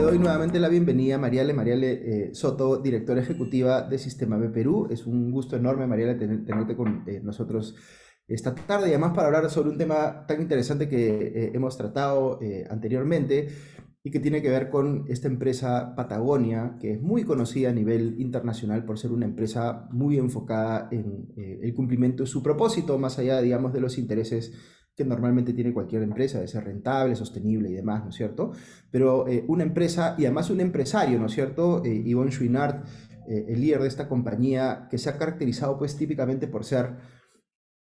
le doy nuevamente la bienvenida a Mariale, Mariale eh, Soto, directora ejecutiva de Sistema B Perú. Es un gusto enorme, Mariale, tenerte con eh, nosotros esta tarde y además para hablar sobre un tema tan interesante que eh, hemos tratado anteriormente y que tiene que ver con esta empresa Patagonia, que es muy conocida a nivel internacional por ser una empresa muy enfocada en el cumplimiento de su propósito, más allá, digamos, de los intereses que normalmente tiene cualquier empresa, de ser rentable, sostenible y demás, ¿no es cierto? Pero eh, una empresa, y además un empresario, ¿no es cierto? Eh, Yvonne Chouinard, eh, el líder de esta compañía, que se ha caracterizado pues típicamente por ser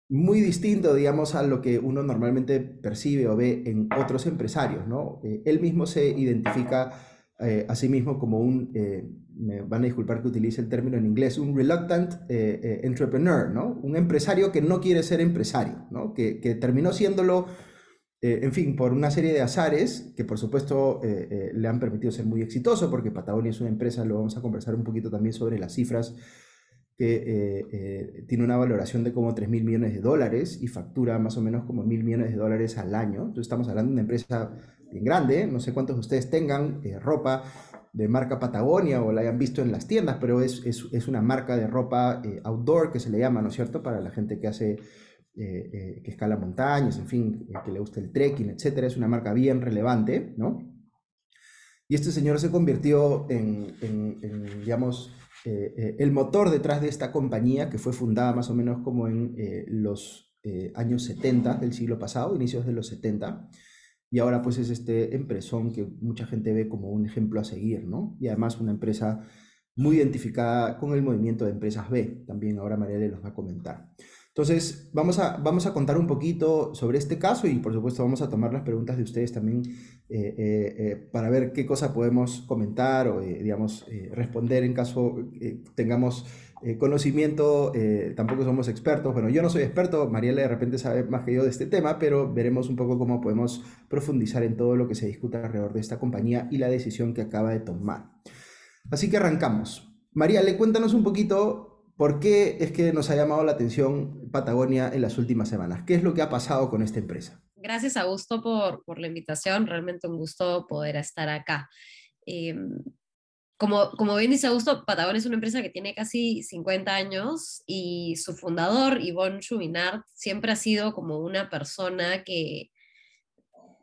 muy distinto, digamos, a lo que uno normalmente percibe o ve en otros empresarios, ¿no? él mismo se identifica a sí mismo como un me van a disculpar que utilice el término en inglés, un reluctant eh, eh, entrepreneur, ¿no? Un empresario que no quiere ser empresario, ¿no? Que, que terminó siéndolo, eh, en fin, por una serie de azares que por supuesto le han permitido ser muy exitoso, porque Patagonia es una empresa, lo vamos a conversar un poquito también sobre las cifras, que tiene una valoración de como 3 mil millones de dólares y factura más o menos como mil millones de dólares al año. Entonces estamos hablando de una empresa bien grande, no sé cuántos de ustedes tengan ropa de marca Patagonia o la hayan visto en las tiendas, pero es, es, una marca de ropa eh, outdoor que se le llama, ¿no es cierto? Para la gente que hace, eh, eh, que escala montañas, en fin, que le gusta el trekking, etcétera. Es una marca bien relevante, ¿no? Y este señor se convirtió en, en, digamos, el motor detrás de esta compañía que fue fundada más o menos como en los años 70 del siglo pasado, inicios de los 70 y ahora pues es este empresón que mucha gente ve como un ejemplo a seguir, ¿no? Y además una empresa muy identificada con el movimiento de empresas B, también ahora María le los va a comentar. Entonces, vamos a, vamos a contar un poquito sobre este caso y por supuesto vamos a tomar las preguntas de ustedes también eh, eh, eh, para ver qué cosa podemos comentar o, digamos, responder en caso tengamos conocimiento. tampoco somos expertos. Bueno, yo no soy experto, Mariela de repente sabe más que yo de este tema, pero veremos un poco cómo podemos profundizar en todo lo que se discuta alrededor de esta compañía y la decisión que acaba de tomar. Así que arrancamos. María, le cuéntanos un poquito ¿Por qué es que nos ha llamado la atención Patagonia en las últimas semanas? ¿Qué es lo que ha pasado con esta empresa? Gracias, Augusto, por, por la invitación. Realmente un gusto poder estar acá. Em, como, como bien dice Augusto, Patagonia es una empresa que tiene casi 50 años y su fundador, Yvonne Chouinard, siempre ha sido como una persona que,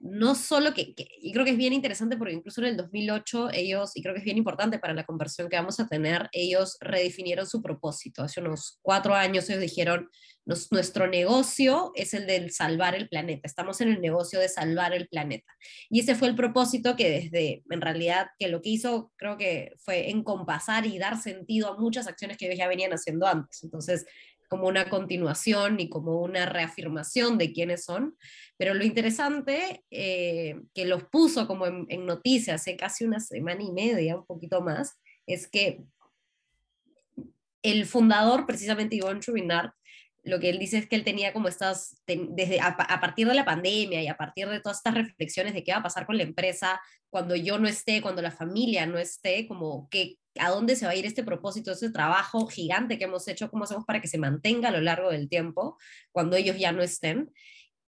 no solo que, y creo que es bien interesante porque incluso en el 2008 ellos, y creo que es bien importante para la conversión que vamos a tener, ellos redefinieron su propósito. Hace unos cuatro años ellos dijeron, nuestro negocio es el de salvar el planeta, estamos en el negocio de salvar el planeta. Y ese fue el propósito que desde, en realidad, que lo que hizo creo que fue encompasar y dar sentido a muchas acciones que ellos ya venían haciendo antes. Entonces, como una continuación ni como una reafirmación de quiénes son, pero lo interesante eh, que los puso como en, noticias hace casi una semana y media, un poquito más, es que el fundador, precisamente Ivonne Chubinard, lo que él dice es que él tenía como estas, desde a, partir de la pandemia y a partir de todas estas reflexiones de qué va a pasar con la empresa cuando yo no esté, cuando la familia no esté, como que a dónde se va a ir este propósito, ese trabajo gigante que hemos hecho, cómo hacemos para que se mantenga a lo largo del tiempo cuando ellos ya no estén.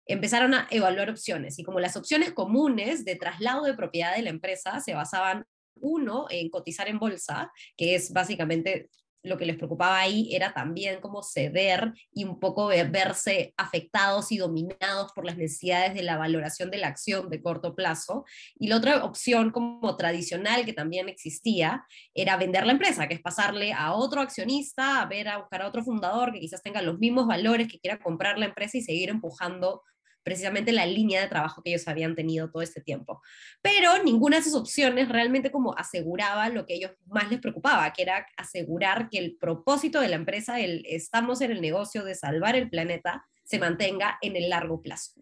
Empezaron a evaluar opciones y como las opciones comunes de traslado de propiedad de la empresa se basaban uno en cotizar en bolsa, que es básicamente lo que les preocupaba ahí era también como ceder y un poco verse afectados y dominados por las necesidades de la valoración de la acción de corto plazo. Y la otra opción como tradicional que también existía era vender la empresa, que es pasarle a otro accionista, a ver, a buscar a otro fundador que quizás tenga los mismos valores, que quiera comprar la empresa y seguir empujando precisamente la línea de trabajo que ellos habían tenido todo este tiempo. Pero ninguna de esas opciones realmente como aseguraba lo que ellos más les preocupaba, que era asegurar que el propósito de la empresa, el estamos en el negocio de salvar el planeta, se mantenga en el largo plazo.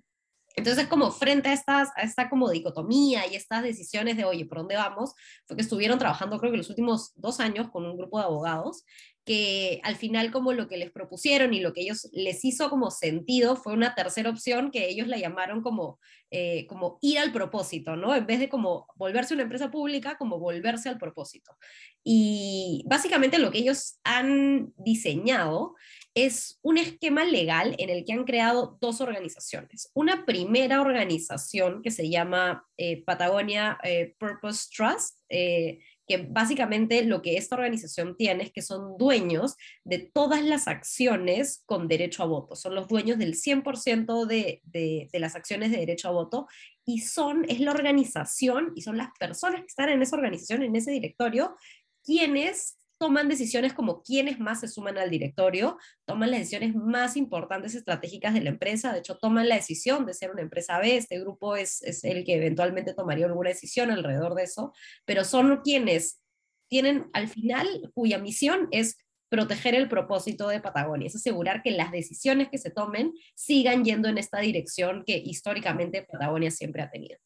Entonces, como frente a, estas, a esta como dicotomía y estas decisiones de, oye, ¿por dónde vamos? Fue que estuvieron trabajando creo que los últimos dos años con un grupo de abogados que al final como lo que les propusieron y lo que ellos les hizo como sentido fue una tercera opción que ellos la llamaron como, eh, como ir al propósito, ¿no? En vez de como volverse una empresa pública, como volverse al propósito. Y básicamente lo que ellos han diseñado es un esquema legal en el que han creado dos organizaciones. Una primera organización que se llama eh, Patagonia eh, Purpose Trust, eh, que básicamente lo que esta organización tiene es que son dueños de todas las acciones con derecho a voto. Son los dueños del 100% de, de, de, las acciones de derecho a voto y son, es la organización y son las personas que están en esa organización, en ese directorio, quienes toman decisiones como quiénes más se suman al directorio, toman las decisiones más importantes estratégicas de la empresa, de hecho toman la decisión de ser una empresa B, este grupo es, es el que eventualmente tomaría alguna decisión alrededor de eso, pero son quienes tienen al final, cuya misión es proteger el propósito de Patagonia, es asegurar que las decisiones que se tomen sigan yendo en esta dirección que históricamente Patagonia siempre ha tenido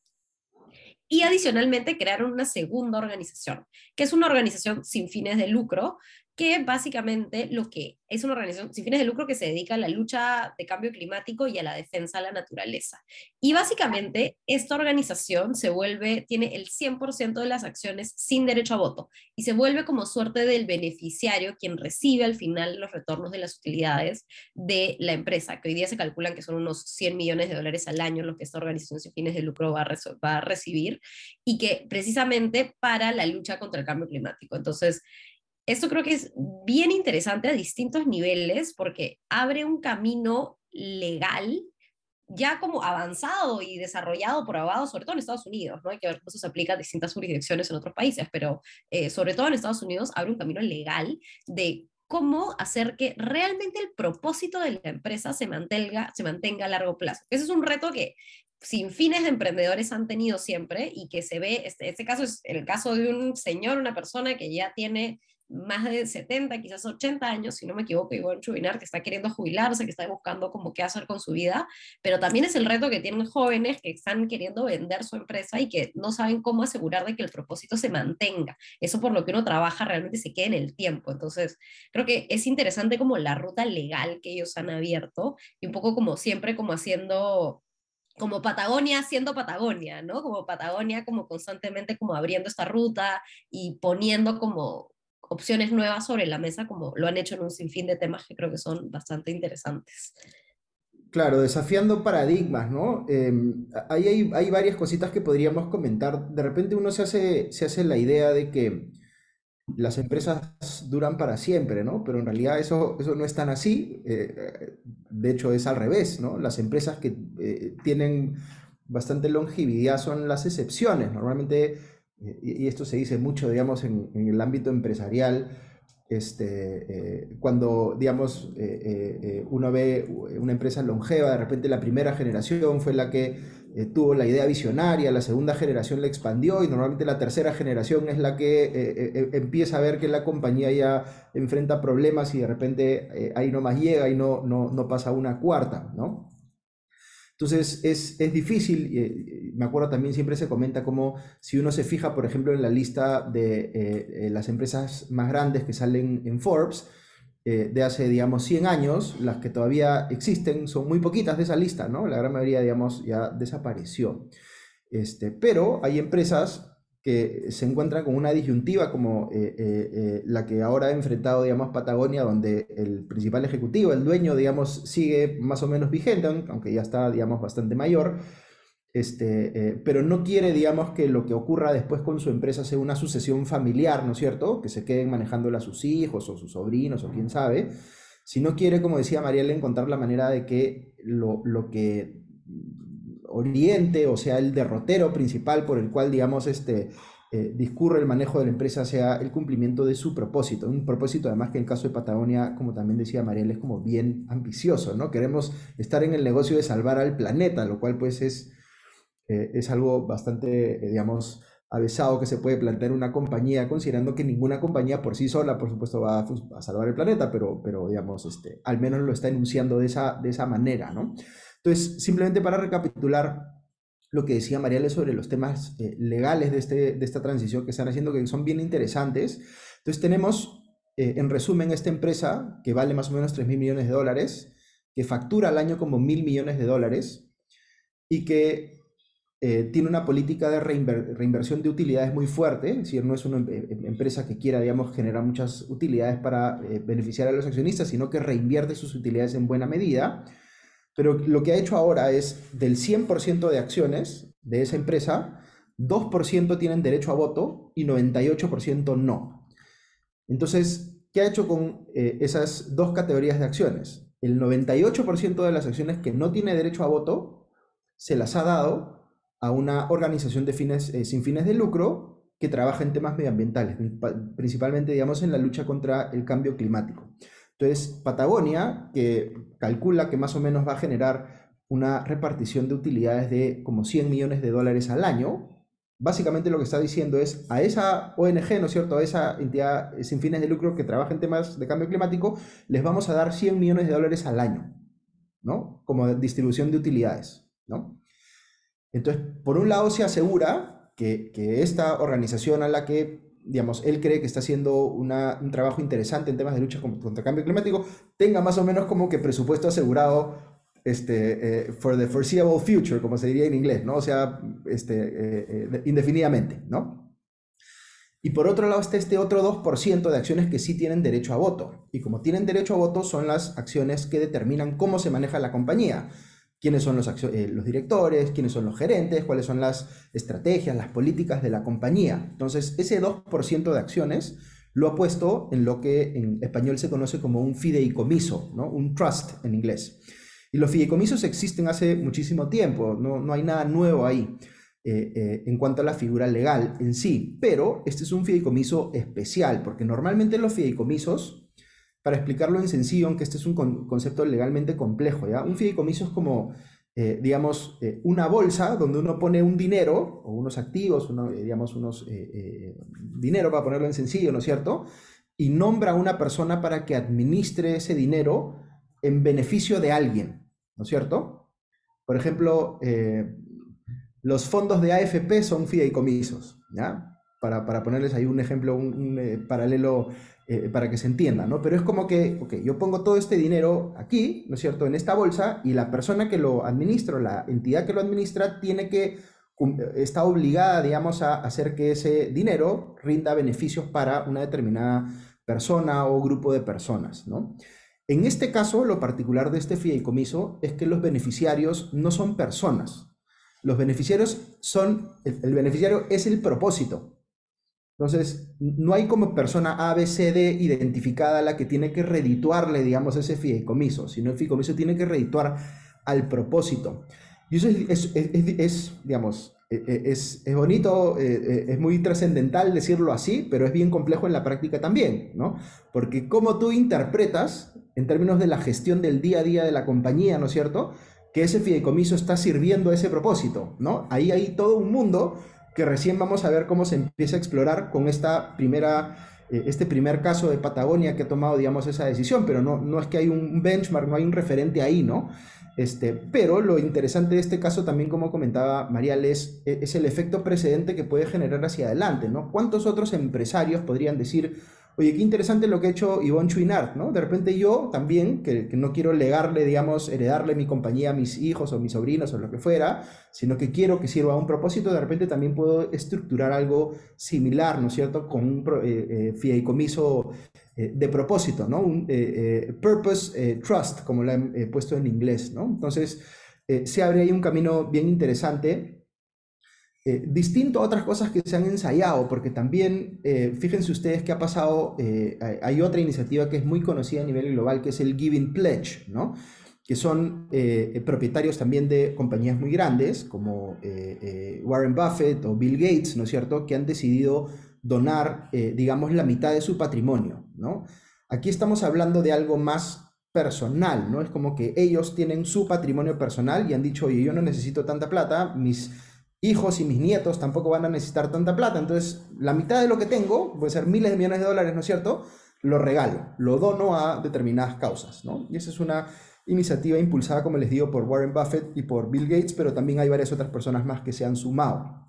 y adicionalmente crearon una segunda organización, que es una organización sin fines de lucro, que básicamente lo que es una organización sin fines de lucro que se dedica a la lucha de cambio climático y a la defensa de la naturaleza. Y básicamente esta organización se vuelve, tiene el 100% de las acciones sin derecho a voto y se vuelve como suerte del beneficiario quien recibe al final los retornos de las utilidades de la empresa, que hoy día se calculan que son unos 100 millones de dólares al año lo que esta organización sin fines de lucro va a recibir y que precisamente para la lucha contra el cambio climático. Entonces, esto creo que es bien interesante a distintos niveles porque abre un camino legal ya como avanzado y desarrollado por abogados, sobre todo en Estados Unidos, ¿no? Hay que ver cómo eso se aplica a distintas jurisdicciones en otros países, pero eh, sobre todo en Estados Unidos abre un camino legal de cómo hacer que realmente el propósito de la empresa se mantenga, se mantenga a largo plazo. Ese es un reto que sin fines de emprendedores han tenido siempre y que se ve, este, este caso es el caso de un señor, una persona que ya tiene más de 70, quizás 80 años, si no me equivoco, Ivonne Chubinar, que está queriendo jubilarse, que está buscando como qué hacer con su vida, pero también es el reto que tienen jóvenes que están queriendo vender su empresa y que no saben cómo asegurar de que el propósito se mantenga. Eso por lo que uno trabaja realmente se quede en el tiempo. Entonces, creo que es interesante como la ruta legal que ellos han abierto y un poco como siempre como haciendo como Patagonia siendo Patagonia, ¿no? Como Patagonia como constantemente como abriendo esta ruta y poniendo como opciones nuevas sobre la mesa, como lo han hecho en un sinfín de temas que creo que son bastante interesantes. Claro, desafiando paradigmas, ¿no? Em, hay, hay, varias cositas que podríamos comentar. De repente uno se hace, se hace la idea de que las empresas duran para siempre, ¿no? Pero en realidad eso, eso no es tan así. Eh, de hecho, es al revés, ¿no? Las empresas que eh, tienen bastante longevidad son las excepciones. Normalmente eh, y esto se dice mucho, digamos, en, el ámbito empresarial, este, eh, cuando, digamos, eh, uno ve una empresa longeva, de repente la primera generación fue la que tuvo la idea visionaria, la segunda generación la expandió y normalmente la tercera generación es la que empieza a ver que la compañía ya enfrenta problemas y de repente ahí no más llega y no, no, no pasa una cuarta, ¿no? Entonces es, es difícil, eh, me acuerdo también siempre se comenta como si uno se fija, por ejemplo, en la lista de eh, eh, las empresas más grandes que salen en Forbes, de hace, digamos, 100 años, las que todavía existen son muy poquitas de esa lista, ¿no? La gran mayoría, digamos, ya desapareció. Este, pero hay empresas que se encuentran con una disyuntiva como eh, eh, eh, la que ahora ha enfrentado, digamos, Patagonia, donde el principal ejecutivo, el dueño, digamos, sigue más o menos vigente, aunque ya está, digamos, bastante mayor, este, pero no quiere, digamos, que lo que ocurra después con su empresa sea una sucesión familiar, ¿no es cierto? Que se queden manejándola sus hijos o sus sobrinos o quién sabe, sino quiere, como decía Mariela, encontrar la manera de que lo, lo que oriente, o sea, el derrotero principal por el cual, digamos, este, eh, discurre el manejo de la empresa sea el cumplimiento de su propósito. Un propósito, además, que en el caso de Patagonia, como también decía Mariel, es como bien ambicioso, ¿no? Queremos estar en el negocio de salvar al planeta, lo cual, pues, es, eh, es algo bastante, eh, digamos, avesado que se puede plantear una compañía, considerando que ninguna compañía por sí sola, por supuesto, va a, salvar el planeta, pero, pero digamos, este, al menos lo está enunciando de esa, de esa manera, ¿no? Entonces, simplemente para recapitular lo que decía Mariale sobre los temas eh, legales de, este, de esta transición que están haciendo, que son bien interesantes. Entonces, tenemos, eh, en resumen, esta empresa que vale más o menos 3 mil millones de dólares, que factura al año como mil millones de dólares y que eh, tiene una política de reinversión de utilidades muy fuerte, es decir, no es una em, em, empresa que quiera, digamos, generar muchas utilidades para beneficiar a los accionistas, sino que reinvierte sus utilidades en buena medida. Pero lo que ha hecho ahora es, del 100% de acciones de esa empresa, 2% tienen derecho a voto y 98% no. Entonces, ¿qué ha hecho con eh, esas dos categorías de acciones? El 98% de las acciones que no tiene derecho a voto se las ha dado a una organización de fines, eh, sin fines de lucro que trabaja en temas medioambientales, principalmente, digamos, en la lucha contra el cambio climático. Entonces, Patagonia, que calcula que más o menos va a generar una repartición de utilidades de como 100 millones de dólares al año, básicamente lo que está diciendo es a esa ONG, ¿no es cierto?, a esa entidad sin fines de lucro que trabaja en temas de cambio climático, les vamos a dar 100 millones de dólares al año, ¿no? Como distribución de utilidades, ¿no? Entonces, por un lado se asegura que, esta organización a la que, digamos, él cree que está haciendo un trabajo interesante en temas de lucha contra el cambio climático, tenga más o menos como que presupuesto asegurado este, eh, for the foreseeable future, como se diría en inglés, ¿no? O sea, este, eh, eh, indefinidamente, ¿no? Y por otro lado está este otro 2% de acciones que sí tienen derecho a voto. Y como tienen derecho a voto, son las acciones que determinan cómo se maneja la compañía quiénes son los, eh, los directores, quiénes son los gerentes, cuáles son las estrategias, las políticas de la compañía. Entonces, ese 2% de acciones lo ha puesto en lo que en español se conoce como un fideicomiso, ¿no? un trust en inglés. Y los fideicomisos existen hace muchísimo tiempo, no, no hay nada nuevo ahí eh, eh, en cuanto a la figura legal en sí, pero este es un fideicomiso especial, porque normalmente los fideicomisos para explicarlo en sencillo, aunque este es un concepto legalmente complejo, ¿ya? Un fideicomiso es como, eh, digamos, eh, una bolsa donde uno pone un dinero o unos activos, eh, digamos, unos dinero para ponerlo en sencillo, ¿no es cierto? Y nombra a una persona para que administre ese dinero en beneficio de alguien, ¿no es cierto? Por ejemplo, los fondos de AFP son fideicomisos, ¿ya? Para, para ponerles ahí un ejemplo, un paralelo eh, para que se entienda, ¿no? Pero es como que, ok, yo pongo todo este dinero aquí, ¿no es cierto?, en esta bolsa y la persona que lo administra, la entidad que lo administra, tiene que, está obligada, digamos, a hacer que ese dinero rinda beneficios para una determinada persona o grupo de personas, ¿no? En este caso, lo particular de este fideicomiso es que los beneficiarios no son personas. Los beneficiarios son, el beneficiario es el propósito, entonces, no hay como persona A, B, C, D identificada la que tiene que redituarle, digamos, ese fideicomiso, sino el fideicomiso tiene que redituar al propósito. Y eso es, digamos, e, e, es, bonito, eh, es muy trascendental decirlo así, pero es bien complejo en la práctica también, ¿no? Porque como tú interpretas, en términos de la gestión del día a día de la compañía, ¿no es cierto?, que ese fideicomiso está sirviendo a ese propósito, ¿no? Ahí hay todo un mundo que recién vamos a ver cómo se empieza a explorar con esta primera, eh, este primer caso de Patagonia que ha tomado, digamos, esa decisión, pero no, no es que hay un benchmark, no hay un referente ahí, ¿no? Este, pero lo interesante de este caso también, como comentaba Marial, es, es el efecto precedente que puede generar hacia adelante, ¿no? ¿Cuántos otros empresarios podrían decir, oye, qué interesante lo que ha hecho Yvonne Chouinard, ¿no? De repente yo también, que, no quiero legarle, digamos, heredarle mi compañía a mis hijos o mis sobrinos o lo que fuera, sino que quiero que sirva a un propósito, de repente también puedo estructurar algo similar, ¿no es cierto?, con un eh, eh, fideicomiso eh, de propósito, ¿no? Un purpose trust, como lo he puesto en inglés, ¿no? Entonces, se abre ahí un camino bien interesante eh, distinto a otras cosas que se han ensayado, porque también, eh, fíjense ustedes que ha pasado, eh, hay otra iniciativa que es muy conocida a nivel global, que es el Giving Pledge, ¿no? que son propietarios también de compañías muy grandes, como Warren Buffett o Bill Gates, ¿no es cierto?, que han decidido donar, digamos, la mitad de su patrimonio, ¿no? Aquí estamos hablando de algo más personal, ¿no? Es como que ellos tienen su patrimonio personal y han dicho, oye, yo no necesito tanta plata, mis hijos y mis nietos tampoco van a necesitar tanta plata. Entonces, la mitad de lo que tengo, puede ser miles de millones de dólares, ¿no es cierto? Lo regalo, lo dono a determinadas causas, ¿no? Y esa es una iniciativa impulsada, como les digo, por Warren Buffett y por Bill Gates, pero también hay varias otras personas más que se han sumado.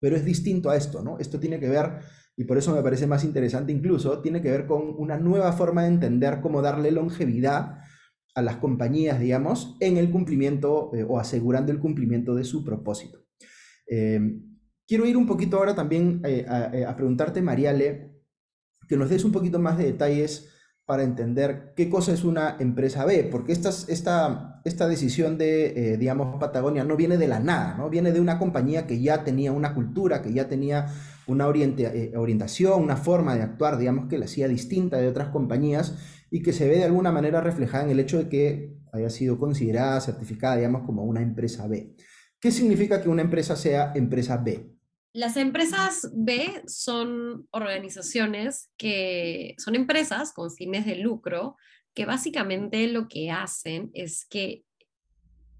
Pero es distinto a esto, ¿no? Esto tiene que ver, y por eso me parece más interesante incluso, tiene que ver con una nueva forma de entender cómo darle longevidad a las compañías, digamos, en el cumplimiento eh, o asegurando el cumplimiento de su propósito. Eh, quiero ir un poquito ahora también eh, a, eh, a preguntarte, Mariale, que nos des un poquito más de detalles para entender qué cosa es una empresa B, porque esta, esta, esta decisión de, eh, digamos, Patagonia no viene de la nada, ¿no? Viene de una compañía que ya tenía una cultura, que ya tenía una eh, orientación, una forma de actuar, digamos, que la hacía distinta de otras compañías y que se ve de alguna manera reflejada en el hecho de que haya sido considerada, certificada, digamos, como una empresa B. ¿Qué significa que una empresa sea empresa B? Las empresas B son organizaciones que son empresas con fines de lucro que básicamente lo que hacen es que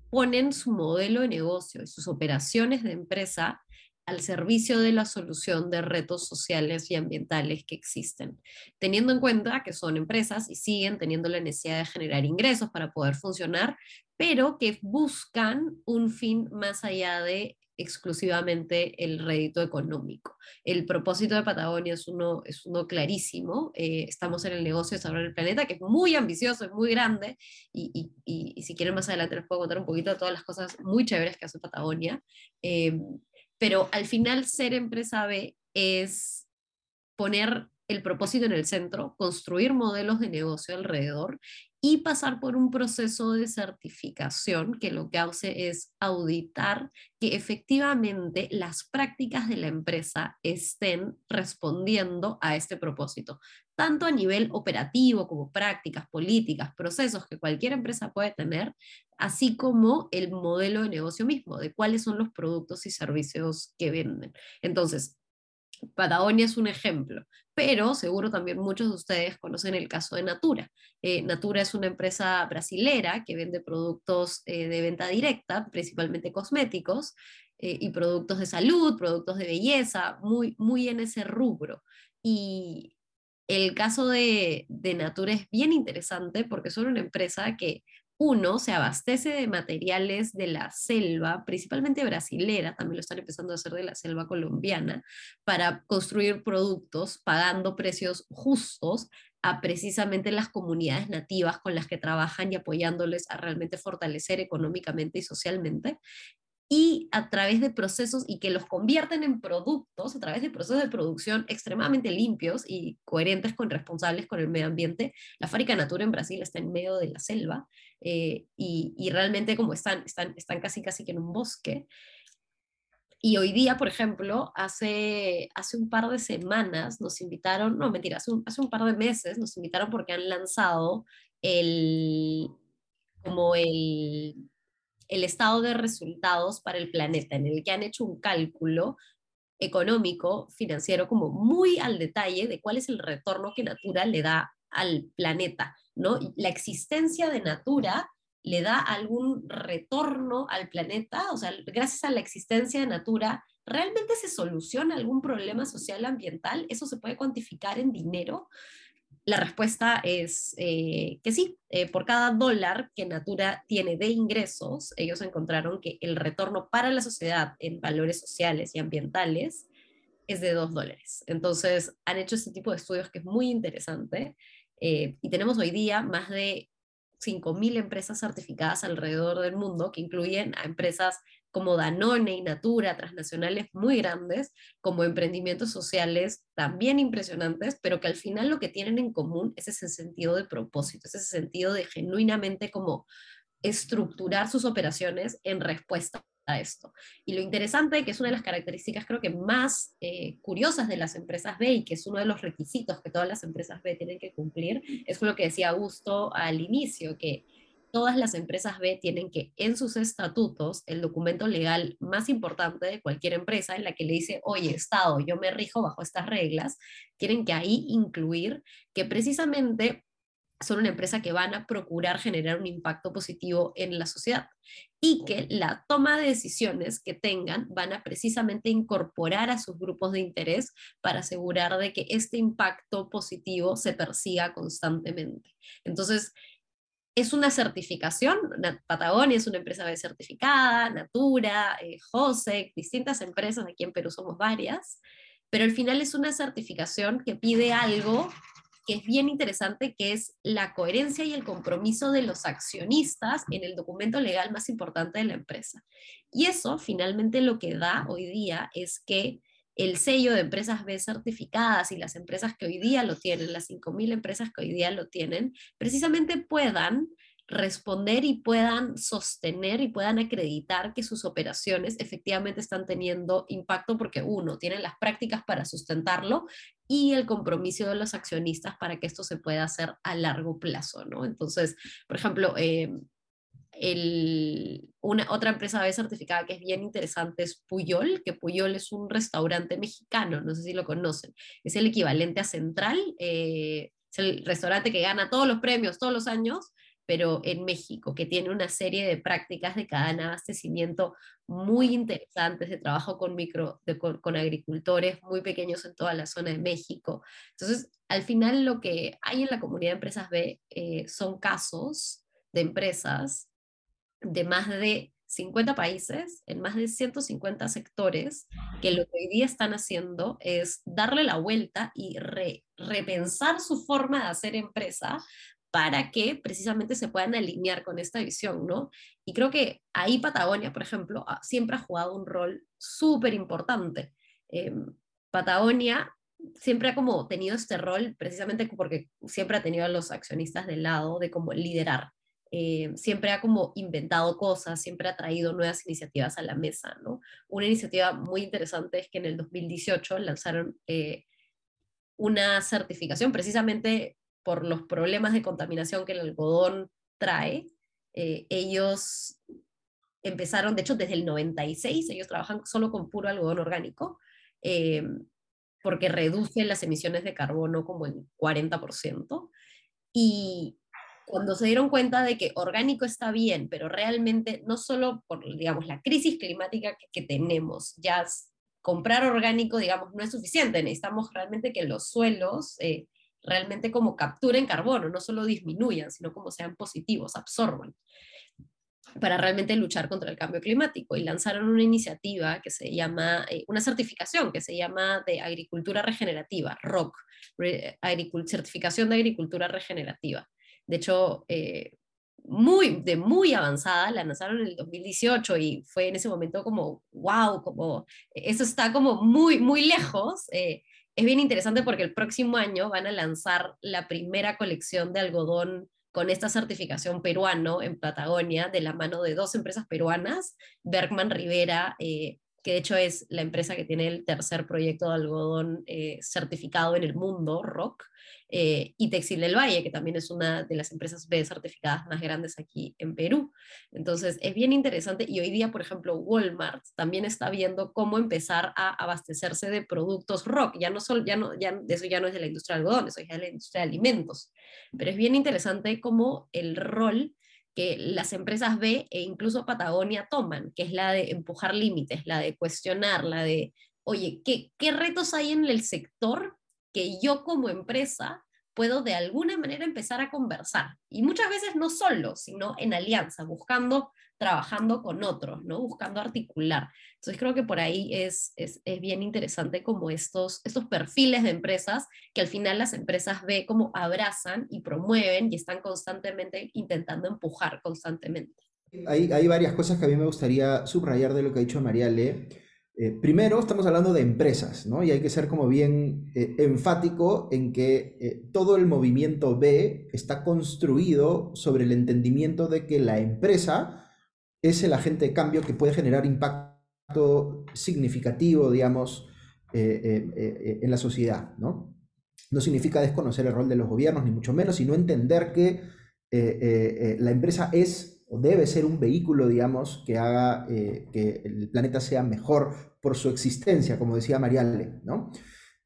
ponen su modelo de negocio y sus operaciones de empresa al servicio de la solución de retos sociales y ambientales que existen, teniendo en cuenta que son empresas y siguen teniendo la necesidad de generar ingresos para poder funcionar, pero que buscan un fin más allá de exclusivamente el rédito económico. El propósito de Patagonia es uno, es uno clarísimo. Eh, estamos en el negocio de salvar el planeta, que es muy ambicioso, es muy grande, y, si quieren más adelante les puedo contar un poquito de todas las cosas muy chéveres que hace Patagonia. Eh, pero al final ser empresa B es poner el propósito en el centro, construir modelos de negocio alrededor y pasar por un proceso de certificación que lo que hace es auditar que efectivamente las prácticas de la empresa estén respondiendo a este propósito, tanto a nivel operativo como prácticas, políticas, procesos que cualquier empresa puede tener, así como el modelo de negocio mismo, de cuáles son los productos y servicios que venden. Entonces, Patagonia es un ejemplo, pero seguro también muchos de ustedes conocen el caso de Natura. Eh, Natura es una empresa brasilera que vende productos eh, de venta directa, principalmente cosméticos, eh, y productos de salud, productos de belleza, muy, muy en ese rubro. Y el caso de, de Natura es bien interesante porque son una empresa que uno se abastece de materiales de la selva, principalmente brasilera, también lo están empezando a hacer de la selva colombiana, para construir productos pagando precios justos a precisamente las comunidades nativas con las que trabajan y apoyándoles a realmente fortalecer económicamente y socialmente y a través de procesos y que los convierten en productos, a través de procesos de producción extremadamente limpios y coherentes con responsables con el medio ambiente. La fábrica Natura en Brasil está en medio de la selva eh, y, y, realmente como están, están, están casi casi que en un bosque. Y hoy día, por ejemplo, hace, hace un par de semanas nos invitaron, no mentira, hace un, hace un par de meses nos invitaron porque han lanzado el, como el el estado de resultados para el planeta, en el que han hecho un cálculo económico, financiero, como muy al detalle de cuál es el retorno que Natura le da al planeta, ¿no? La existencia de Natura le da algún retorno al planeta, o sea, gracias a la existencia de Natura, ¿realmente se soluciona algún problema social ambiental? ¿Eso se puede cuantificar en dinero? La respuesta es eh, que sí, eh, por cada dólar que Natura tiene de ingresos, ellos encontraron que el retorno para la sociedad en valores sociales y ambientales es de dos dólares. Entonces, han hecho este tipo de estudios que es muy interesante eh, y tenemos hoy día más de 5.000 empresas certificadas alrededor del mundo, que incluyen a empresas como Danone y Natura, transnacionales muy grandes, como emprendimientos sociales también impresionantes, pero que al final lo que tienen en común es ese sentido de propósito, ese sentido de genuinamente como estructurar sus operaciones en respuesta a esto. Y lo interesante, que es una de las características creo que más eh, curiosas de las empresas B y que es uno de los requisitos que todas las empresas B tienen que cumplir, es lo que decía Augusto al inicio, que todas las empresas B tienen que en sus estatutos, el documento legal más importante de cualquier empresa en la que le dice, oye, Estado, yo me rijo bajo estas reglas, tienen que ahí incluir que precisamente son una empresa que van a procurar generar un impacto positivo en la sociedad y que la toma de decisiones que tengan van a precisamente incorporar a sus grupos de interés para asegurar de que este impacto positivo se persiga constantemente. Entonces, es una certificación, Patagonia es una empresa certificada, Natura, eh, Josec, distintas empresas, aquí en Perú somos varias, pero al final es una certificación que pide algo que es bien interesante, que es la coherencia y el compromiso de los accionistas en el documento legal más importante de la empresa. Y eso finalmente lo que da hoy día es que el sello de empresas B certificadas y las empresas que hoy día lo tienen, las 5.000 empresas que hoy día lo tienen, precisamente puedan responder y puedan sostener y puedan acreditar que sus operaciones efectivamente están teniendo impacto porque uno, tienen las prácticas para sustentarlo y el compromiso de los accionistas para que esto se pueda hacer a largo plazo, ¿no? Entonces, por ejemplo, eh, una, otra empresa B certificada que es bien interesante es Puyol, que Puyol es un restaurante mexicano, no sé si lo conocen, es el equivalente a Central, eh, es el restaurante que gana todos los premios todos los años, pero en México, que tiene una serie de prácticas de cadena de abastecimiento muy interesantes, de trabajo con, micro, con, agricultores muy pequeños en toda la zona de México. Entonces, al final lo que hay en la comunidad de empresas B eh, son casos de empresas de más de 50 países, en más de 150 sectores, que lo que hoy día están haciendo es darle la vuelta y repensar su forma de hacer empresa para que precisamente se puedan alinear con esta visión, ¿no? Y creo que ahí Patagonia, por ejemplo, siempre ha jugado un rol súper importante. Em, Patagonia siempre ha como tenido este rol precisamente porque siempre ha tenido a los accionistas del lado de como liderar. Eh, siempre ha como inventado cosas, siempre ha traído nuevas iniciativas a la mesa, ¿no? Una iniciativa muy interesante es que en el 2018 lanzaron eh, una certificación precisamente por los problemas de contaminación que el algodón trae. Eh, ellos empezaron, de hecho, desde el 96, ellos trabajan solo con puro algodón orgánico, porque reduce las emisiones de carbono como en 40%. Y, cuando se dieron cuenta de que orgánico está bien, pero realmente no solo por, digamos, la crisis climática que, tenemos, ya comprar orgánico, digamos, no es suficiente, necesitamos realmente que los suelos eh, realmente como capturen carbono, no solo disminuyan, sino como sean positivos, absorban para realmente luchar contra el cambio climático y lanzaron una iniciativa que se llama, eh, una certificación que se llama de agricultura regenerativa, ROC, certificación de agricultura regenerativa. De hecho, eh, muy, de muy avanzada, la lanzaron en el 2018 y fue en ese momento como, wow, como, eso está como muy, muy lejos. Eh, es bien interesante porque el próximo año van a lanzar la primera colección de algodón con esta certificación peruano en Patagonia de la mano de dos empresas peruanas, Bergman Rivera, eh, que de hecho es la empresa que tiene el tercer proyecto de algodón certificado en el mundo, ROC, eh, y Textil del Valle, que también es una de las empresas B certificadas más grandes aquí en Perú. Entonces, es bien interesante y hoy día, por ejemplo, Walmart también está viendo cómo empezar a abastecerse de productos rock, ya no solo, ya no, ya, eso ya no es de la industria de algodón, eso es de la industria de alimentos, pero es bien interesante cómo el rol las empresas B e incluso Patagonia toman, que es la de empujar límites, la de cuestionar, la de, oye, ¿qué, qué retos hay en el sector que yo como empresa puedo de alguna manera empezar a conversar. Y muchas veces no solo, sino en alianza, buscando, trabajando con otros, ¿no? Buscando articular. Entonces creo que por ahí es, es, es, bien interesante como estos, estos perfiles de empresas que al final las empresas ve como abrazan y promueven y están constantemente intentando empujar constantemente. Hay, hay varias cosas que a mí me gustaría subrayar de lo que ha dicho Mariale. Eh, primero, estamos hablando de empresas, ¿no? Y hay que ser como bien eh, enfático en que eh, todo el movimiento B está construido sobre el entendimiento de que la empresa es el agente de cambio que puede generar impacto significativo, digamos, en la sociedad, ¿no? No significa desconocer el rol de los gobiernos, ni mucho menos, sino entender que la empresa es o debe ser un vehículo, digamos, que haga que el planeta sea mejor por su existencia, como decía Mariale, ¿no?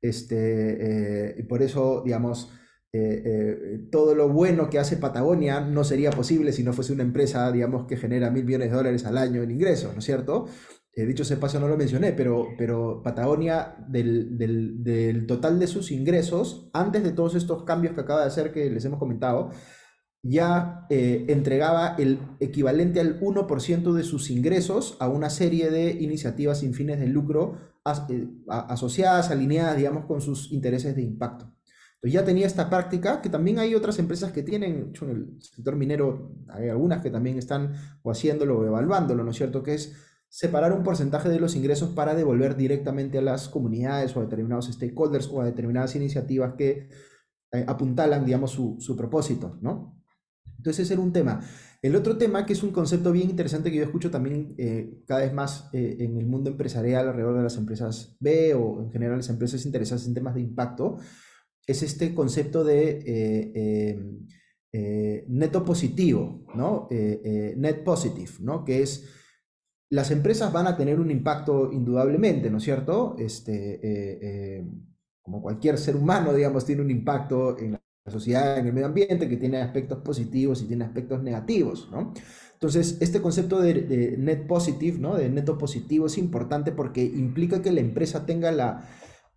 Este, eh, y por eso, digamos, eh, todo lo bueno que hace Patagonia no sería posible si no fuese una empresa, digamos, que genera mil millones de dólares al año en ingresos, ¿no es cierto? dicho ese paso no lo mencioné, pero, pero Patagonia, del, del, del total de sus ingresos, antes de todos estos cambios que acaba de hacer que les hemos comentado, ya eh, entregaba el equivalente al 1% de sus ingresos a una serie de iniciativas sin fines de lucro eh, asociadas, alineadas, digamos, con sus intereses de impacto. Entonces ya tenía esta práctica, que también hay otras empresas que tienen, en el sector minero hay algunas que también están o haciéndolo o evaluándolo, ¿no es cierto? Que es separar un porcentaje de los ingresos para devolver directamente a las comunidades o a determinados stakeholders o a determinadas iniciativas que eh, apuntalan, digamos, su, su propósito, ¿no? Entonces ese era un tema. El otro tema, que es un concepto bien interesante que yo escucho también eh, cada vez más eh, en el mundo empresarial alrededor de las empresas B o en general las empresas interesadas en temas de impacto, es este concepto de eh, neto positivo, ¿no? net positive, ¿no? Que es, las empresas van a tener un impacto indudablemente, ¿no es cierto? Este, como cualquier ser humano, digamos, tiene un impacto en la sociedad, en el medio ambiente, que tiene aspectos positivos y tiene aspectos negativos, ¿no? Entonces, este concepto de, net positive, ¿no? De neto positivo es importante porque implica que la empresa tenga la,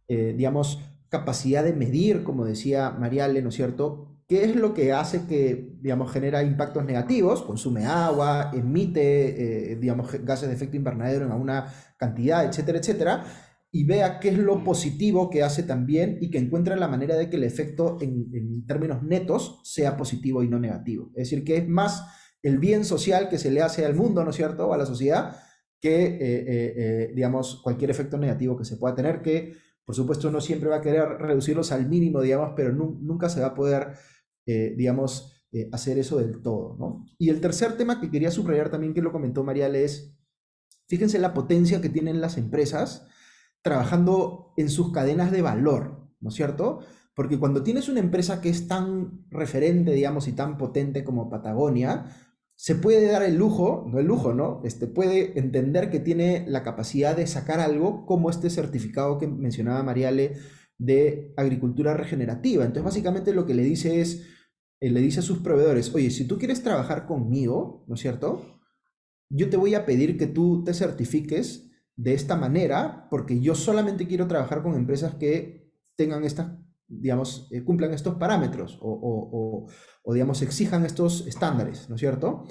eh, digamos, capacidad de medir, como decía Mariale, ¿no es cierto? ¿Qué es lo que hace que, digamos, genera impactos negativos? Consume agua, emite, eh, digamos, gases de efecto invernadero en alguna cantidad, etcétera, etcétera y vea qué es lo positivo que hace también y que encuentre la manera de que el efecto en, términos netos sea positivo y no negativo. Es decir, que es más el bien social que se le hace al mundo, ¿no es cierto?, o a la sociedad, que, eh, eh, eh, digamos, cualquier efecto negativo que se pueda tener, que por supuesto uno siempre va a querer reducirlos al mínimo, digamos, pero nunca se va a poder, digamos, hacer eso del todo, ¿no? Y el tercer tema que quería subrayar también, que lo comentó Mariale, es, fíjense la potencia que tienen las empresas, trabajando en sus cadenas de valor, ¿no es cierto? Porque cuando tienes una empresa que es tan referente, digamos, y tan potente como Patagonia, se puede dar el lujo, no el lujo, ¿no? Este, puede entender que tiene la capacidad de sacar algo como este certificado que mencionaba Mariale de agricultura regenerativa. Entonces, básicamente lo que le dice es, eh, le dice a sus proveedores, oye, si tú quieres trabajar conmigo, ¿no es cierto? Yo te voy a pedir que tú te certifiques de esta manera porque yo solamente quiero trabajar con empresas que tengan estas, digamos, eh, cumplan estos parámetros o, digamos, exijan estos estándares, ¿no es cierto?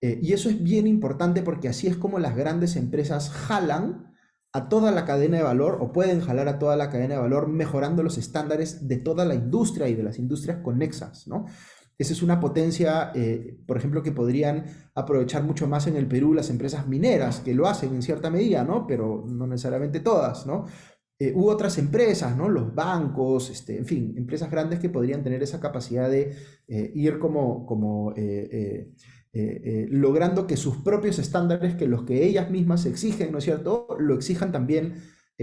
Eh, y eso es bien importante porque así es como las grandes empresas jalan a toda la cadena de valor o pueden jalar a toda la cadena de valor mejorando los estándares de toda la industria y de las industrias conexas, ¿no? Esa es una potencia, eh, por ejemplo, que podrían aprovechar mucho más en el Perú las empresas mineras, que lo hacen en cierta medida, ¿no? Pero no necesariamente todas, ¿no? Eh, otras empresas, ¿no? Los bancos, este, en fin, empresas grandes que podrían tener esa capacidad de eh, ir como, como logrando que sus propios estándares, que los que ellas mismas exigen, ¿no es cierto?, lo exijan también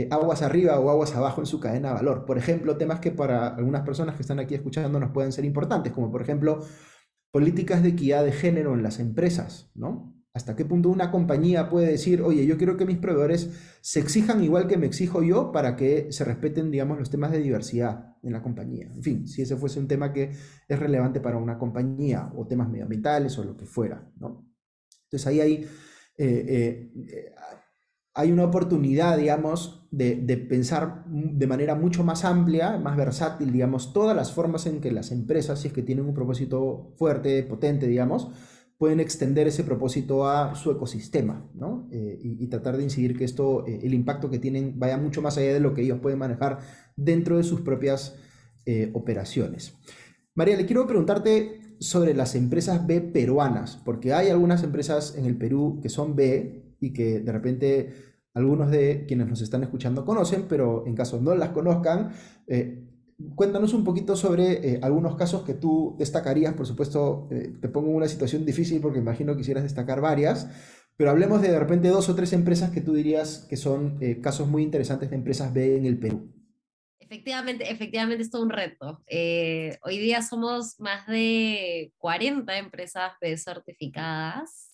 eh, aguas arriba o aguas abajo en su cadena de valor. Por ejemplo, temas que para algunas personas que están aquí escuchando nos pueden ser importantes, como por ejemplo políticas de equidad de género en las empresas, ¿no? ¿Hasta qué punto una compañía puede decir, oye, yo quiero que mis proveedores se exijan igual que me exijo yo para que se respeten, digamos, los temas de diversidad en la compañía? En fin, si ese fuese un tema que es relevante para una compañía o temas medioambientales o lo que fuera. Entonces ahí hay, eh, eh, hay una oportunidad, digamos, de, pensar de manera mucho más amplia, más versátil, digamos, todas las formas en que las empresas, si es que tienen un propósito fuerte, potente, digamos, pueden extender ese propósito a su ecosistema, ¿no? Eh, y, tratar de incidir que esto, eh, el impacto que tienen, vaya mucho más allá de lo que ellos pueden manejar dentro de sus propias eh, operaciones. María, le quiero preguntarte sobre las empresas B peruanas, porque hay algunas empresas en el Perú que son B y que de repente algunos de quienes nos están escuchando conocen, pero en caso no las conozcan, eh, cuéntanos un poquito sobre eh, algunos casos que tú destacarías. Por supuesto, eh, te pongo en una situación difícil porque imagino que quisieras destacar varias, pero hablemos de de repente dos o tres empresas que tú dirías que son casos muy interesantes de empresas B en el Perú. Efectivamente, efectivamente es todo un reto. hoy día somos más de 40 empresas B certificadas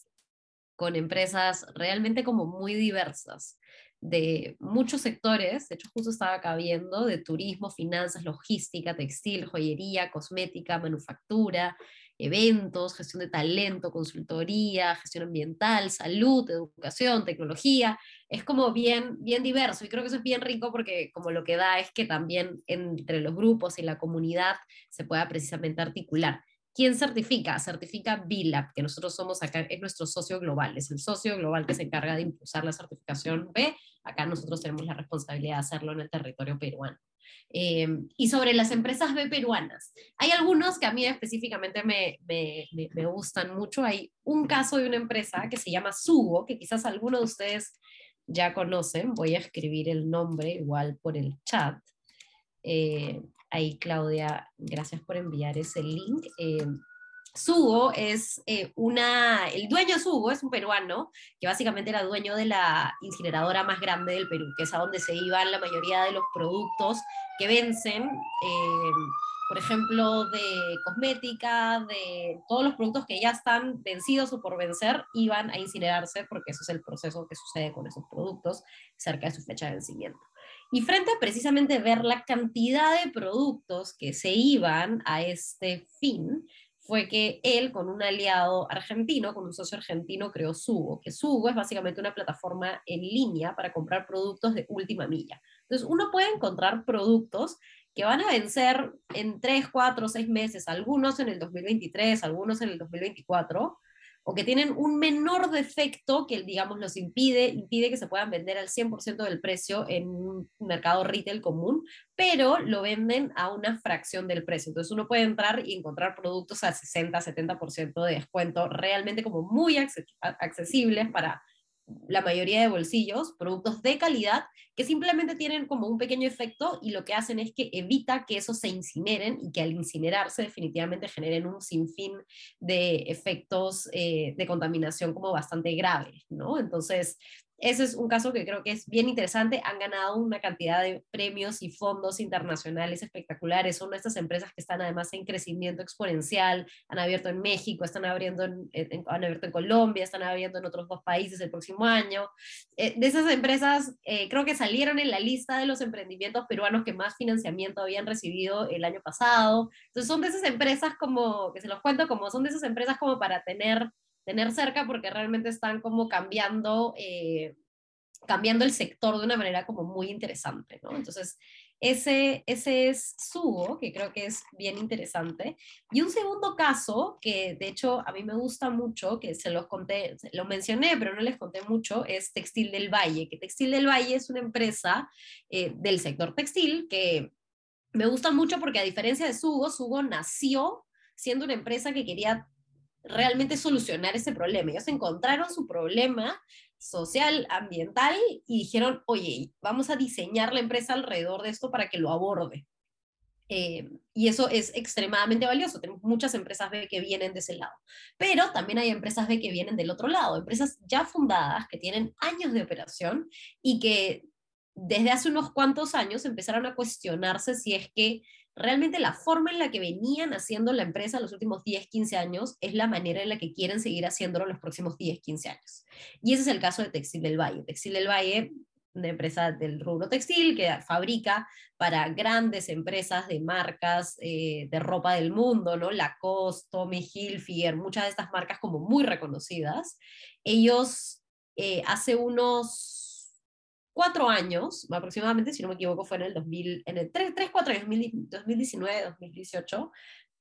con empresas realmente como muy diversas de muchos sectores, de hecho justo estaba acá de turismo, finanzas, logística, textil, joyería, cosmética, manufactura, eventos, gestión de talento, consultoría, gestión ambiental, salud, educación, tecnología. Es como bien, bien diverso y creo que eso es bien rico porque como lo que da es que también entre los grupos y la comunidad se pueda precisamente articular. ¿Quién certifica? Certifica BILAB, que nosotros somos acá, es nuestro socio global, es el socio global que se encarga de impulsar la certificación B. Acá nosotros tenemos la responsabilidad de hacerlo en el territorio peruano. Eh, y sobre las empresas B peruanas. Hay algunos que a mí específicamente me, me, me, gustan mucho. Hay un caso de una empresa que se llama Sugo, que quizás algunos de ustedes ya conocen. Voy a escribir el nombre igual por el chat. Eh, ahí, Claudia, gracias por enviar ese link. Eh, Sugo es eh, una, el dueño Sugo es un peruano que básicamente era dueño de la incineradora más grande del Perú, que es a donde se iban la mayoría de los productos que vencen, eh, por ejemplo, de cosmética, de todos los productos que ya están vencidos o por vencer, iban a incinerarse porque eso es el proceso que sucede con esos productos cerca de su fecha de vencimiento. Y frente a precisamente ver la cantidad de productos que se iban a este fin, fue que él con un aliado argentino, con un socio argentino, creó Sugo, que es básicamente una plataforma en línea para comprar productos de última milla. Entonces uno puede encontrar productos que van a vencer en 3, 4, 6 meses, algunos en el 2023, algunos en el 2024, o que tienen un menor defecto que, digamos, los impide, impide que se puedan vender al 100% del precio en un mercado retail común, pero lo venden a una fracción del precio. Entonces uno puede entrar y encontrar productos a 60, 70% de descuento, realmente como muy accesibles para la mayoría de bolsillos, productos de calidad que simplemente tienen como un pequeño efecto y lo que hacen es que evita que esos se incineren y que al incinerarse definitivamente generen un sinfín de efectos eh, de contaminación como bastante graves, ¿no? Entonces, ese es un caso que creo que es bien interesante. Han ganado una cantidad de premios y fondos internacionales espectaculares. Son estas empresas que están además en crecimiento exponencial. Han abierto en México, están abriendo en, han abierto en Colombia, están abriendo en otros dos países el próximo año. Eh, de esas empresas, eh, creo que salieron en la lista de los emprendimientos peruanos que más financiamiento habían recibido el año pasado. Entonces son de esas empresas como, que se los cuento, como son de esas empresas como para tener tener cerca porque realmente están como cambiando, eh, cambiando el sector de una manera como muy interesante, ¿no? Entonces, ese, ese es Sugo, que creo que es bien interesante. Y un segundo caso, que de hecho a mí me gusta mucho, que se los conté, lo mencioné, pero no les conté mucho, es Textil del Valle, que Textil del Valle es una empresa eh, del sector textil que me gusta mucho porque a diferencia de Sugo, Sugo nació siendo una empresa que quería realmente solucionar ese problema. Ellos encontraron su problema social, ambiental y dijeron, oye, vamos a diseñar la empresa alrededor de esto para que lo aborde. Eh, y eso es extremadamente valioso. Tenemos muchas empresas B que vienen de ese lado. Pero también hay empresas B que vienen del otro lado, empresas ya fundadas, que tienen años de operación y que desde hace unos cuantos años empezaron a cuestionarse si es que realmente la forma en la que venían haciendo la empresa los últimos 10, 15 años es la manera en la que quieren seguir haciéndolo los próximos 10, 15 años. Y ese es el caso de Textil del Valle. Textil del Valle, una empresa del rubro textil que fabrica para grandes empresas de marcas eh, de ropa del mundo, ¿no? Lacoste, Tommy Hilfiger, muchas de estas marcas como muy reconocidas. Ellos eh, hace unos cuatro años, aproximadamente, si no me equivoco, fue en el 2000, en el 3, 3 4 años, 2019, 2018,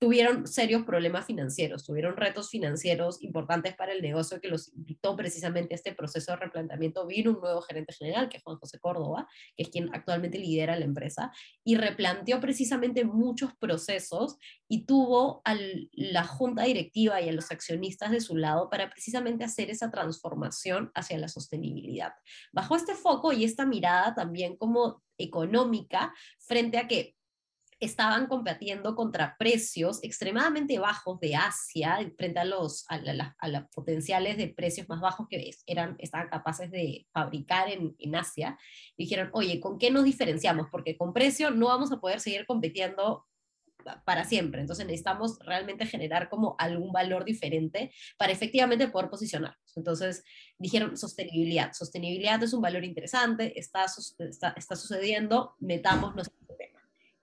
tuvieron serios problemas financieros, tuvieron retos financieros importantes para el negocio que los invitó precisamente a este proceso de replanteamiento. Vino un nuevo gerente general, que es Juan José Córdoba, que es quien actualmente lidera la empresa, y replanteó precisamente muchos procesos y tuvo a la junta directiva y a los accionistas de su lado para precisamente hacer esa transformación hacia la sostenibilidad. Bajo este foco y esta mirada también como económica frente a que estaban combatiendo contra precios extremadamente bajos de Asia frente a los a, los potenciales de precios más bajos que eran, estaban capaces de fabricar en, en Asia. dijeron, oye, ¿con qué nos diferenciamos? Porque con precio no vamos a poder seguir compitiendo para siempre. Entonces necesitamos realmente generar como algún valor diferente para efectivamente poder posicionarnos. Entonces dijeron sostenibilidad. Sostenibilidad es un valor interesante, está, está, está sucediendo,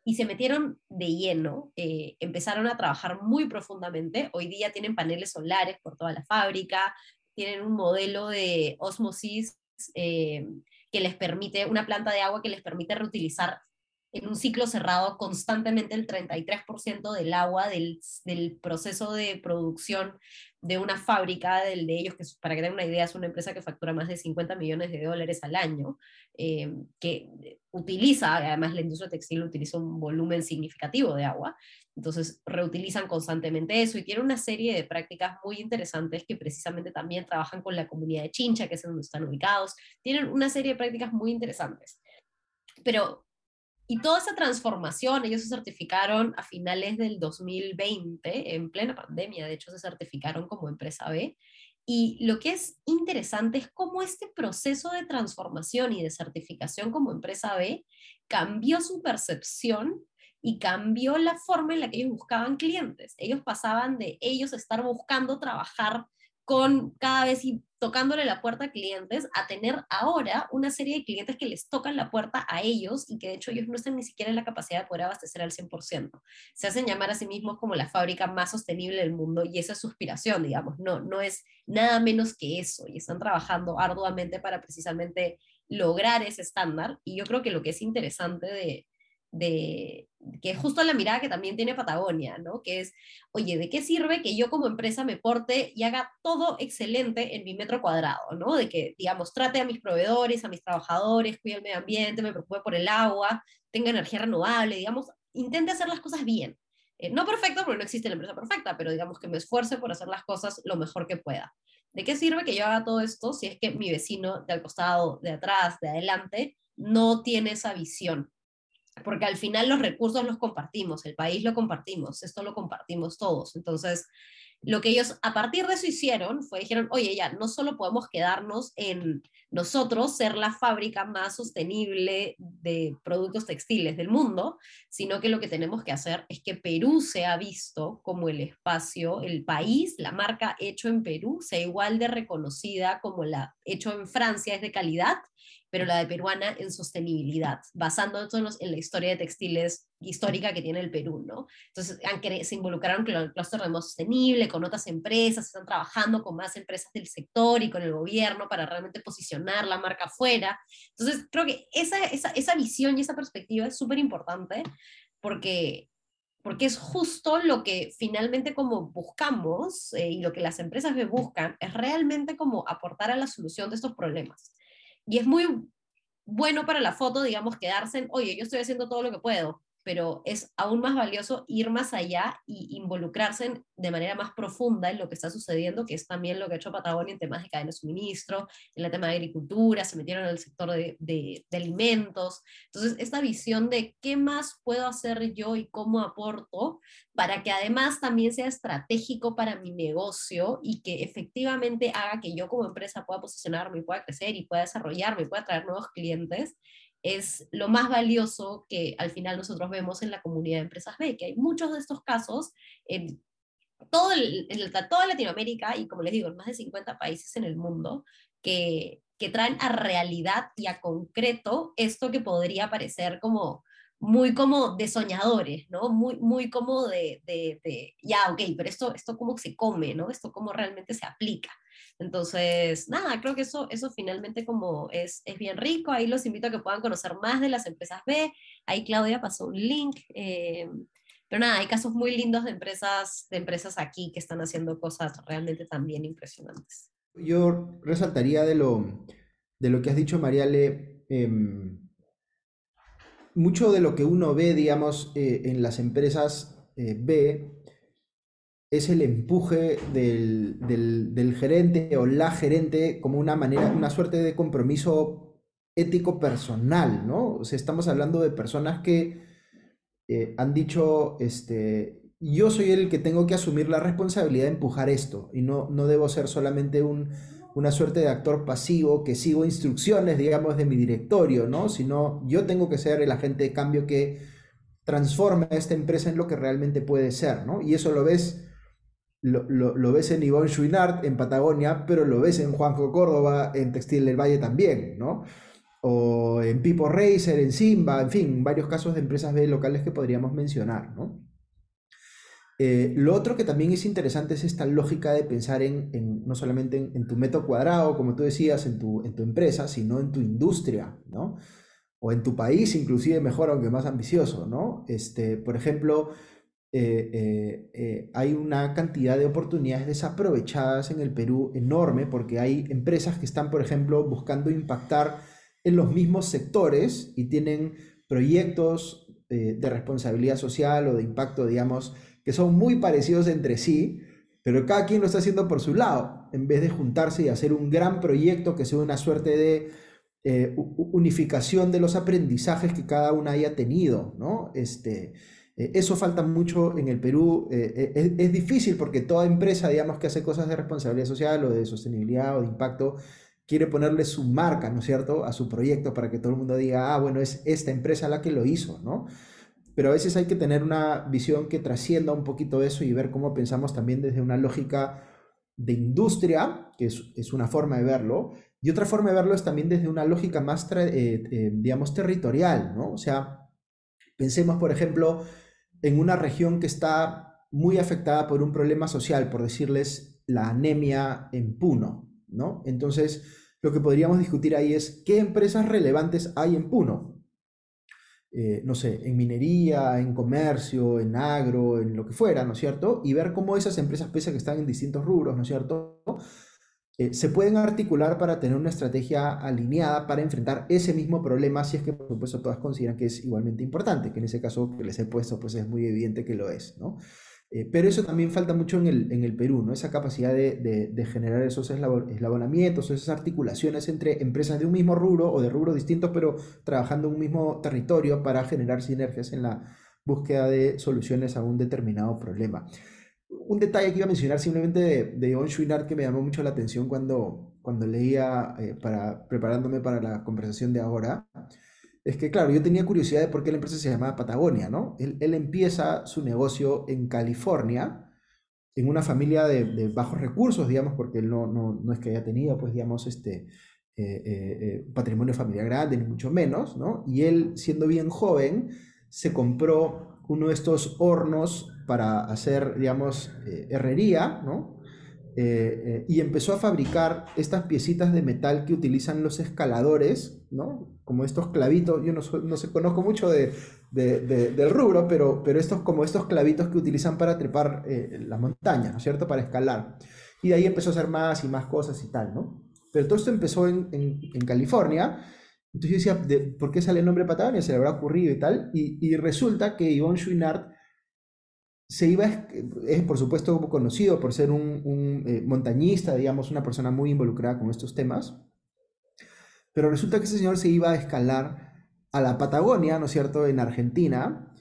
y se metieron de lleno, eh, empezaron a trabajar muy profundamente. Hoy día tienen paneles solares por toda la fábrica, tienen un modelo de osmosis eh, que les permite, una planta de agua que les permite reutilizar en un ciclo cerrado constantemente el 33% del agua del, del, proceso de producción de una fábrica del de ellos, que para que tengan una idea es una empresa que factura más de 50 millones de dólares al año, eh, que utiliza, además la industria textil utiliza un volumen significativo de agua, entonces reutilizan constantemente eso y tienen una serie de prácticas muy interesantes que precisamente también trabajan con la comunidad de Chincha, que es donde están ubicados, tienen una serie de prácticas muy interesantes. Pero y toda esa transformación, ellos se certificaron a finales del 2020, en plena pandemia, de hecho se certificaron como empresa B. Y lo que es interesante es cómo este proceso de transformación y de certificación como empresa B cambió su percepción y cambió la forma en la que ellos buscaban clientes. Ellos pasaban de ellos estar buscando trabajar con cada vez tocándole la puerta a clientes, a tener ahora una serie de clientes que les tocan la puerta a ellos y que de hecho ellos no están ni siquiera en la capacidad de poder abastecer al 100%. Se hacen llamar a sí mismos como la fábrica más sostenible del mundo y esa es su aspiración, digamos, no, no es nada menos que eso y están trabajando arduamente para precisamente lograr ese estándar y yo creo que lo que es interesante de, de, que es justo la mirada que también tiene Patagonia, ¿no? Que es, oye, ¿de qué sirve que yo como empresa me porte y haga todo excelente en mi metro cuadrado, ¿no? De que, digamos, trate a mis proveedores, a mis trabajadores, cuide el medio ambiente, me preocupe por el agua, tenga energía renovable, digamos, intente hacer las cosas bien. Eh, no perfecto, porque no existe la empresa perfecta, pero digamos que me esfuerce por hacer las cosas lo mejor que pueda. ¿De qué sirve que yo haga todo esto si es que mi vecino de al costado, de atrás, de adelante, no tiene esa visión? Porque al final los recursos los compartimos, el país lo compartimos, esto lo compartimos todos. Entonces, lo que ellos a partir de eso hicieron fue, dijeron, oye, ya, no solo podemos quedarnos en nosotros ser la fábrica más sostenible de productos textiles del mundo, sino que lo que tenemos que hacer es que Perú sea visto como el espacio, el país, la marca hecho en Perú, sea igual de reconocida como la hecho en Francia es de calidad pero la de peruana en sostenibilidad, basándonos en la historia de textiles histórica que tiene el Perú, ¿no? Entonces, se involucraron con el clúster de modo sostenible, con otras empresas, están trabajando con más empresas del sector y con el gobierno para realmente posicionar la marca afuera. Entonces, creo que esa, esa, esa visión y esa perspectiva es súper importante porque porque es justo lo que finalmente como buscamos eh, y lo que las empresas buscan es realmente como aportar a la solución de estos problemas. Y es muy bueno para la foto, digamos, quedarse en, oye, yo estoy haciendo todo lo que puedo, pero es aún más valioso ir más allá y involucrarse de manera más profunda en lo que está sucediendo, que es también lo que ha hecho Patagonia en temas de cadena de suministro, en el tema de agricultura, se metieron en el sector de, de, alimentos. Entonces, esta visión de qué más puedo hacer yo y cómo aporto para que además también sea estratégico para mi negocio y que efectivamente haga que yo como empresa pueda posicionarme pueda crecer y pueda desarrollarme y pueda traer nuevos clientes, es lo más valioso que al final nosotros vemos en la comunidad de empresas B, que hay muchos de estos casos en, todo en toda Latinoamérica y como les digo, en más de 50 países en el mundo, que, que traen a realidad y a concreto esto que podría parecer como muy como de soñadores, ¿no? Muy, muy como de, de, de, ya, ok, pero esto, esto cómo se come, ¿no? Esto cómo realmente se aplica. Entonces, nada, creo que eso, eso finalmente como es, es bien rico. Ahí los invito a que puedan conocer más de las empresas B. Ahí Claudia pasó un link. Eh, pero nada, hay casos muy lindos de empresas, de empresas aquí que están haciendo cosas realmente también impresionantes. Yo resaltaría de lo, de lo que has dicho, Mariale, em, mucho de lo que uno ve, digamos, eh, en las empresas eh, B es el empuje del, gerente o la gerente como una manera, una suerte de compromiso ético personal, ¿no? O sea, estamos hablando de personas que eh, han dicho, este, yo soy el que tengo que asumir la responsabilidad de empujar esto y no, no debo ser solamente un, una suerte de actor pasivo que sigo instrucciones, digamos, de mi directorio, ¿no? Sino yo tengo que ser el agente de cambio que transforma a esta empresa en lo que realmente puede ser, ¿no? Y eso lo ves lo, ves en Ivonne Chouinard en Patagonia, pero lo ves en Juanjo Córdoba en Textil del Valle también, ¿no? O en Pipo Racer, en Simba, en fin, varios casos de empresas B locales que podríamos mencionar, ¿no? Eh, lo otro que también es interesante es esta lógica de pensar en, no solamente en, tu metro cuadrado, como tú decías, en tu, en tu empresa, sino en tu industria, ¿no? o en tu país inclusive mejor, aunque más ambicioso, ¿no? Este, por ejemplo, eh, eh, eh, hay una cantidad de oportunidades desaprovechadas en el Perú enorme porque hay empresas que están, por ejemplo, buscando impactar en los mismos sectores y tienen proyectos de responsabilidad social o de impacto, digamos, que son muy parecidos entre sí, pero cada quien lo está haciendo por su lado, en vez de juntarse y hacer un gran proyecto que sea una suerte de unificación de los aprendizajes que cada una haya tenido, ¿no? Este, eh, eso falta mucho en el Perú. Eh, eh, es, difícil porque toda empresa, digamos, que hace cosas de responsabilidad social o de sostenibilidad o de impacto, quiere ponerle su marca, ¿no es cierto?, a su proyecto para que todo el mundo diga, ah, bueno, es esta empresa la que lo hizo, ¿no? Pero a veces hay que tener una visión que trascienda un poquito eso y ver cómo pensamos también desde una lógica de industria, que es, es una forma de verlo, y otra forma de verlo es también desde una lógica más, digamos, territorial, ¿no? O sea, pensemos, por ejemplo, en una región que está muy afectada por un problema social, por decirles la anemia en Puno, ¿no? Entonces, lo que podríamos discutir ahí es qué empresas relevantes hay en Puno. Eh, no sé, en minería, en comercio, en agro, en lo que fuera, ¿no es cierto? Y ver cómo esas empresas, pese a que están en distintos rubros, ¿no es cierto? Eh, se pueden articular para tener una estrategia alineada para enfrentar ese mismo problema, si es que por supuesto todas consideran que es igualmente importante, que en ese caso que les he puesto pues es muy evidente que lo es, ¿no? Eh, pero eso también falta mucho en el, en el Perú, ¿no? Esa capacidad de, de, generar esos eslabonamientos, esas articulaciones entre empresas de un mismo rubro o de rubros distintos, pero trabajando en un mismo territorio para generar sinergias en la búsqueda de soluciones a un determinado problema un detalle que iba a mencionar simplemente de, John que me llamó mucho la atención cuando, cuando leía, eh, para, preparándome para la conversación de ahora, es que, claro, yo tenía curiosidad de por qué la empresa se llamaba Patagonia, ¿no? Él, él empieza su negocio en California, en una familia de, de bajos recursos, digamos, porque él no, no, no, es que haya tenido, pues, digamos, este, eh, eh, patrimonio familiar grande, ni mucho menos, ¿no? Y él, siendo bien joven, se compró uno de estos hornos para hacer, digamos, eh, herrería, ¿no? Eh, eh, y empezó a fabricar estas piecitas de metal que utilizan los escaladores, ¿no? Como estos clavitos, yo no, no sé, conozco mucho de, del rubro, pero, pero estos, como estos clavitos que utilizan para trepar la montaña, ¿no es cierto? Para escalar. Y de ahí empezó a hacer más y más cosas y tal, ¿no? Pero todo esto empezó en, en, en California entonces yo decía, ¿por qué sale el nombre Patagonia? Se le habrá ocurrido y tal. Y, y resulta que Yvonne Chouinard se iba, es por supuesto conocido por ser un, eh, montañista, digamos, una persona muy involucrada con estos temas. Pero resulta que ese señor se iba a escalar a la Patagonia, ¿no es cierto?, en Argentina.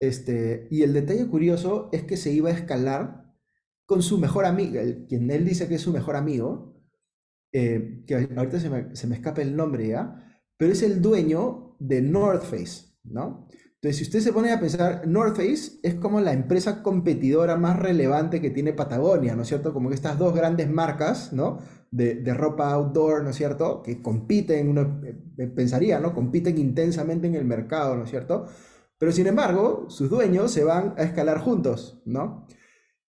Este, y el detalle curioso es que se iba a escalar con su mejor amigo, quien él dice que es su mejor amigo, eh, que ahorita se me, se me, escapa el nombre ya, pero es el dueño de North Face, ¿no? Entonces, si usted se pone a pensar, North Face es como la empresa competidora más relevante que tiene Patagonia, ¿no es cierto? Como que estas dos grandes marcas, ¿no? De, de ropa outdoor, ¿no es cierto? Que compiten, uno eh, pensaría, ¿no? Compiten intensamente en el mercado, ¿no es cierto? Pero sin embargo, sus dueños se van a escalar juntos, ¿no?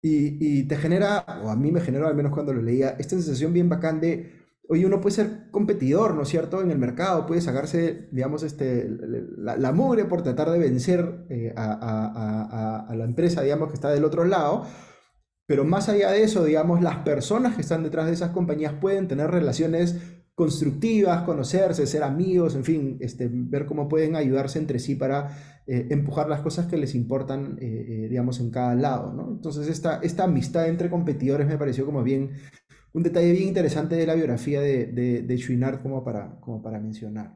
Y, te genera, o a mí me generó al menos cuando lo leía, esta sensación bien bacán de, oye, uno puede ser competidor, ¿no es cierto?, en el mercado, puede sacarse, digamos, este, la, mugre por tratar de vencer eh, a, a, la empresa, digamos, que está del otro lado, pero más allá de eso, digamos, las personas que están detrás de esas compañías pueden tener relaciones constructivas, conocerse, ser amigos, en fin, este, ver cómo pueden ayudarse entre sí para eh, empujar las cosas que les importan, eh, eh, digamos, en cada lado, ¿no? Entonces, esta, esta amistad entre competidores me pareció como bien, un detalle bien interesante de la biografía de, de, de como para, como para mencionar.